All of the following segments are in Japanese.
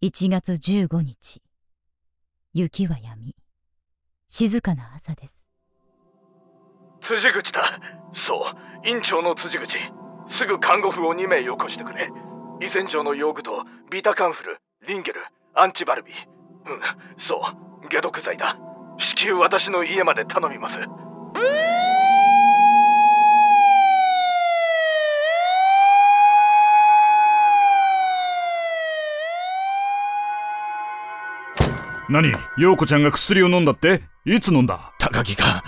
1月15日。雪は止み。静かな朝です。辻口だ。そう。院長の辻口。すぐ看護婦を2名よこしてくれ。胃洗浄の用具とビタカンフルリンゲルアンチバルビ。うん。そう。解毒剤だ。至急私の家まで頼みます何？陽子ちゃんが薬を飲んだって？いつ飲んだ？高木が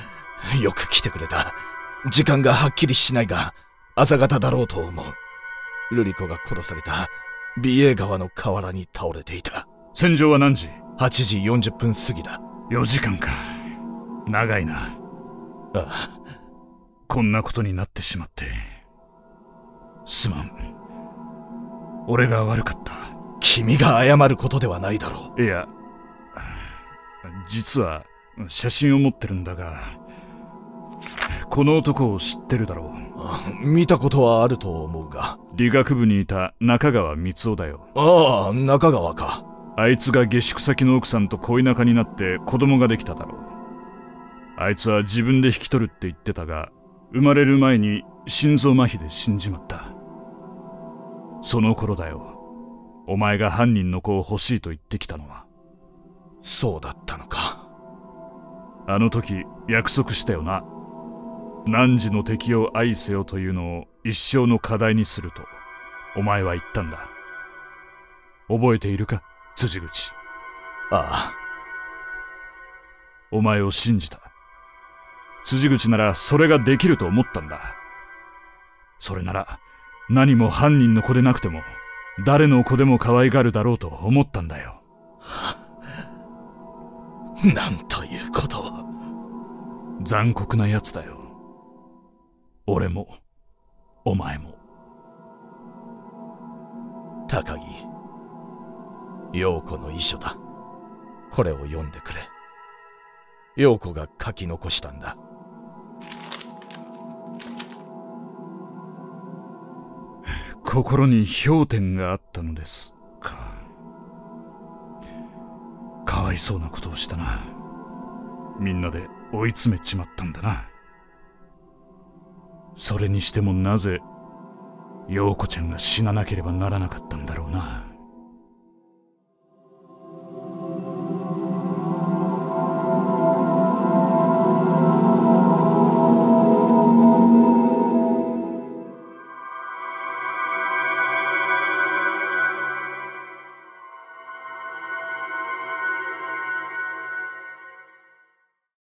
よく来てくれた。時間がはっきりしないが朝方だろうと思う。ルリ子が殺された。美瑛川の河原に倒れていた。戦場は何時 ?8 時40分過ぎだ。4時間か。長いな。ああ。こんなことになってしまって。すまん。俺が悪かった。君が謝ることではないだろう。いや実は写真を持ってるんだがこの男を知ってるだろう。見たことはあると思うが。理学部にいた中川光夫だよ。ああ中川か。あいつが下宿先の奥さんと恋仲になって子供ができただろう。あいつは自分で引き取るって言ってたが生まれる前に心臓麻痺で死んじまった。その頃だよ。お前が犯人の子を欲しいと言ってきたのは。そうだったあの時約束したよな。汝の敵を愛せよというのを一生の課題にするとお前は言ったんだ。覚えているか辻口。ああ。お前を信じた。辻口ならそれができると思ったんだ。それなら何も犯人の子でなくても誰の子でも可愛がるだろうと思ったんだよ。なんということを残酷なやつだよ。俺もお前も。高木陽子の遺書だ。これを読んでくれ。陽子が書き残したんだ。心に氷点があったのですか。かわいそうなことをしたな。みんなで追い詰めちまったんだな。それにしてもなぜ陽子ちゃんが死ななければならなかったんだろうな。